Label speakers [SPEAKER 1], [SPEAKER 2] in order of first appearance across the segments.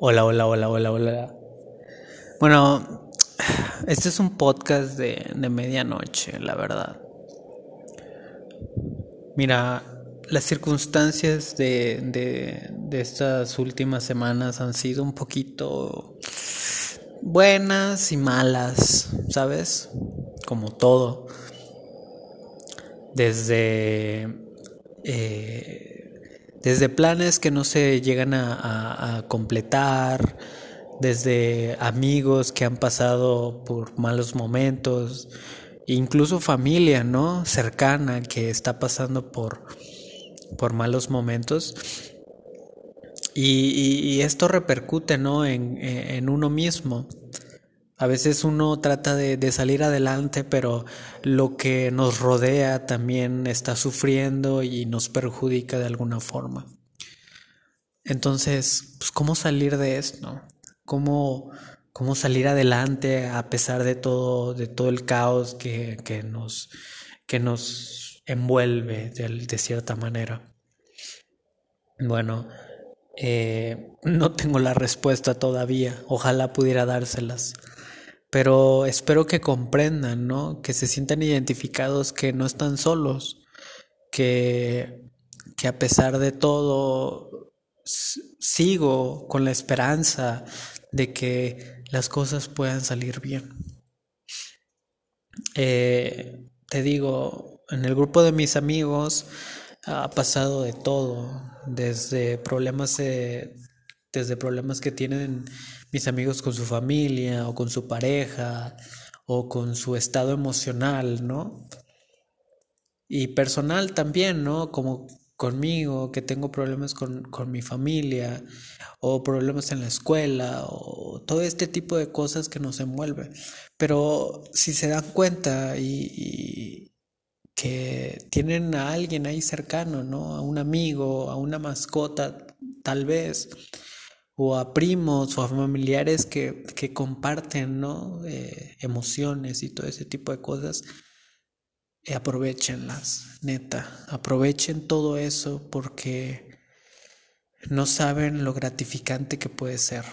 [SPEAKER 1] Hola, hola, hola, hola, hola. Bueno, este es un podcast de, de medianoche, la verdad. Mira, las circunstancias de, de, de estas últimas semanas han sido un poquito buenas y malas, ¿sabes? Como todo. Desde eh, desde planes que no se llegan a, completar, desde amigos que han pasado por malos momentos, incluso familia, ¿no? Cercana que está pasando por, por malos momentos. Y, esto repercute, ¿no? En, en uno mismo. A veces uno trata de, salir adelante, pero lo que nos rodea también está sufriendo y nos perjudica de alguna forma. Entonces, pues, ¿cómo salir de esto? ¿Cómo, cómo salir adelante a pesar de todo, de todo el caos que, que nos, que nos envuelve de, de cierta manera? Bueno, eh, no tengo la respuesta todavía. Ojalá pudiera dárselas pero espero que comprendan, ¿no? Que se sientan identificados, que no están solos, que, que a pesar de todo sigo con la esperanza de que las cosas puedan salir bien. Eh, te digo, en el grupo de mis amigos ha pasado de todo, desde problemas, desde problemas que tienen mis amigos con su familia o con su pareja o con su estado emocional, ¿no? Y personal también, ¿no? Como conmigo, que tengo problemas con, con, mi familia o problemas en la escuela o todo este tipo de cosas que nos envuelven. Pero si se dan cuenta y, y que tienen a alguien ahí cercano, ¿no? A un amigo, a una mascota, tal vez, o a primos o a familiares que, que comparten ¿no? Eh, emociones y todo ese tipo de cosas, eh, aprovechenlas, neta, aprovechen todo eso porque no saben lo gratificante que puede ser.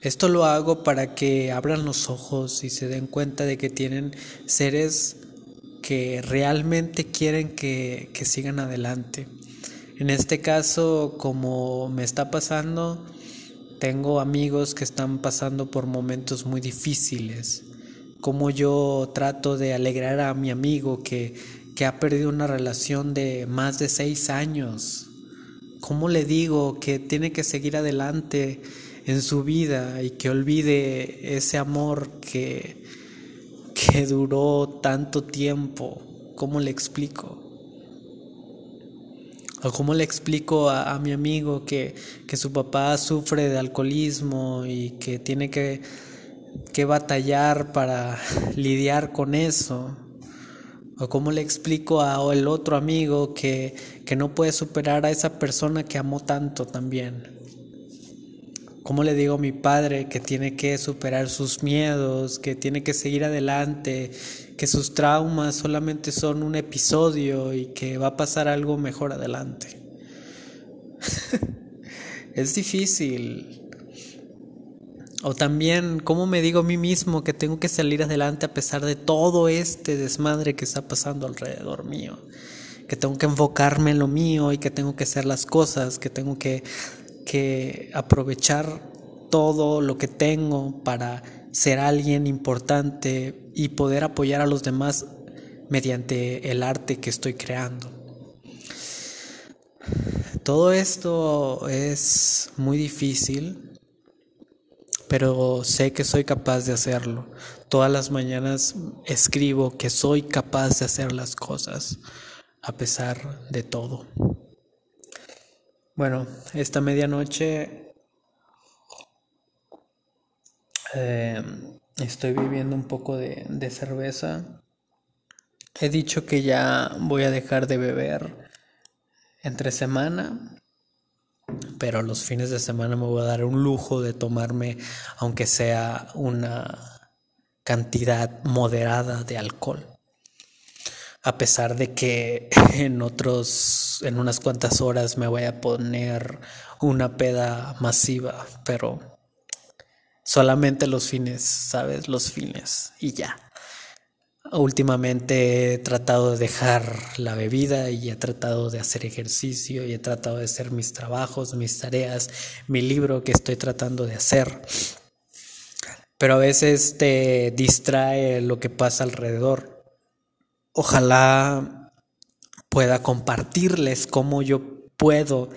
[SPEAKER 1] Esto lo hago para que abran los ojos y se den cuenta de que tienen seres que realmente quieren que, que sigan adelante en este caso, como me está pasando, tengo amigos que están pasando por momentos muy difíciles. Como yo trato de alegrar a mi amigo que, que ha perdido una relación de más de seis años. ¿Cómo le digo que tiene que seguir adelante en su vida y que olvide ese amor que, que duró tanto tiempo? ¿Cómo le explico? ¿O cómo le explico a, mi amigo que, que, su papá sufre de alcoholismo y que tiene que, que batallar para lidiar con eso? ¿O cómo le explico a el otro amigo que, que no puede superar a esa persona que amó tanto también? ¿Cómo le digo a mi padre que tiene que superar sus miedos, que tiene que seguir adelante, que sus traumas solamente son un episodio y que va a pasar algo mejor adelante? es difícil. O también, ¿cómo me digo a mí mismo que tengo que salir adelante a pesar de todo este desmadre que está pasando alrededor mío? Que tengo que enfocarme en lo mío y que tengo que hacer las cosas, que tengo que que aprovechar todo lo que tengo para ser alguien importante y poder apoyar a los demás mediante el arte que estoy creando. Todo esto es muy difícil, pero sé que soy capaz de hacerlo. Todas las mañanas escribo que soy capaz de hacer las cosas a pesar de todo. Bueno, esta medianoche eh, estoy viviendo un poco de, de cerveza. He dicho que ya voy a dejar de beber entre semana, pero los fines de semana me voy a dar un lujo de tomarme, aunque sea una cantidad moderada de alcohol. A pesar de que en otros, en unas cuantas horas me voy a poner una peda masiva, pero solamente los fines, ¿sabes? Los fines y ya. Últimamente he tratado de dejar la bebida y he tratado de hacer ejercicio y he tratado de hacer mis trabajos, mis tareas, mi libro que estoy tratando de hacer. Pero a veces te distrae lo que pasa alrededor ojalá pueda compartirles cómo yo puedo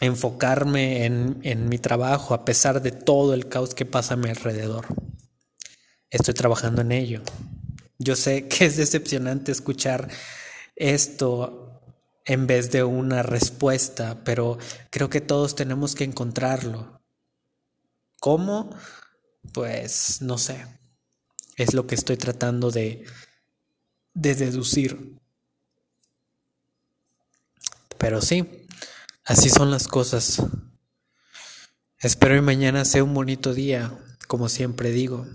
[SPEAKER 1] enfocarme en, mi trabajo a pesar de todo el caos que pasa a mi alrededor. Estoy trabajando en ello. Yo sé que es decepcionante escuchar esto en vez de una respuesta, pero creo que todos tenemos que encontrarlo. ¿Cómo? Pues no sé. Es lo que estoy tratando de, de deducir. Pero sí, así son las cosas. Espero que mañana sea un bonito día, como siempre digo.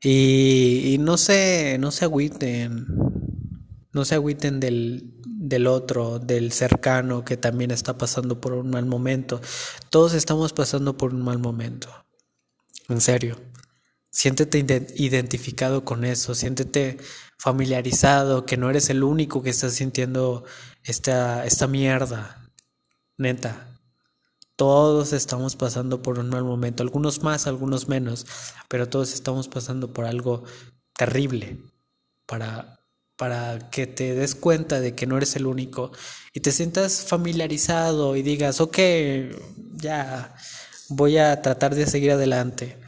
[SPEAKER 1] Y, no se, no se agüiten, no se agüiten del, del otro, del cercano que también está pasando por un mal momento. Todos estamos pasando por un mal momento. En serio. Siéntete identificado con eso, siéntete familiarizado, que no eres el único que está sintiendo esta, esta mierda. Neta. Todos estamos pasando por un mal momento, algunos más, algunos menos, pero todos estamos pasando por algo terrible para, para que te des cuenta de que no eres el único y te sientas familiarizado y digas, ok, ya voy a tratar de seguir adelante.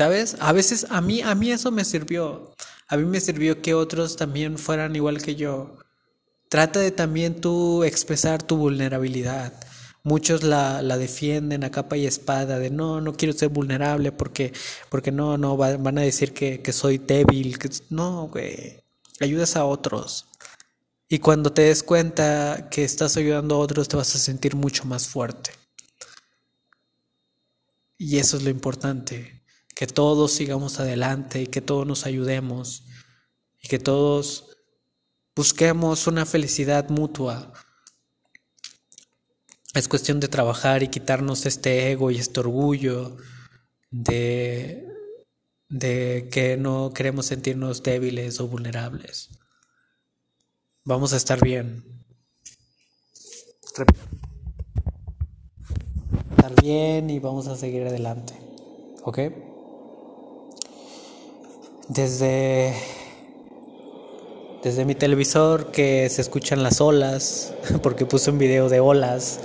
[SPEAKER 1] ¿Sabes? A veces a mí, a mí eso me sirvió. A mí me sirvió que otros también fueran igual que yo. Trata de también tú expresar tu vulnerabilidad. Muchos la, la, defienden a capa y espada de no, no quiero ser vulnerable porque, porque no, no, van a decir que, que soy débil. Que, no, güey. Ayudas a otros. Y cuando te des cuenta que estás ayudando a otros, te vas a sentir mucho más fuerte. Y eso es lo importante que todos sigamos adelante y que todos nos ayudemos y que todos busquemos una felicidad mutua. Es cuestión de trabajar y quitarnos este ego y este orgullo de, de que no queremos sentirnos débiles o vulnerables. Vamos a estar bien. Estar bien y vamos a seguir adelante. ¿Ok? Desde, desde mi televisor que se escuchan las olas, porque puse un video de olas.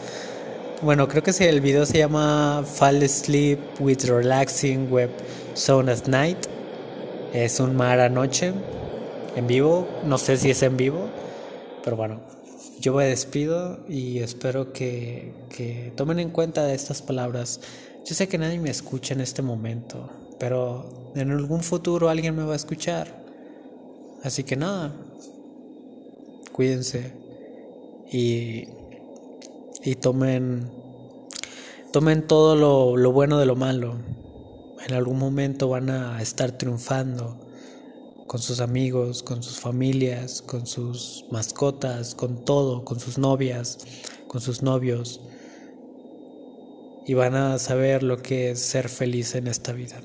[SPEAKER 1] Bueno, creo que el video se llama Fall Asleep with Relaxing Web Zone at Night. Es un mar anoche en vivo. No sé si es en vivo, pero bueno, yo me despido y espero que, que tomen en cuenta estas palabras. Yo sé que nadie me escucha en este momento, pero en algún futuro alguien me va a escuchar. Así que nada, cuídense y, y tomen, tomen todo lo, lo bueno de lo malo. En algún momento van a estar triunfando con sus amigos, con sus familias, con sus mascotas, con todo, con sus novias, con sus novios. Y van a saber lo que es ser feliz en esta vida.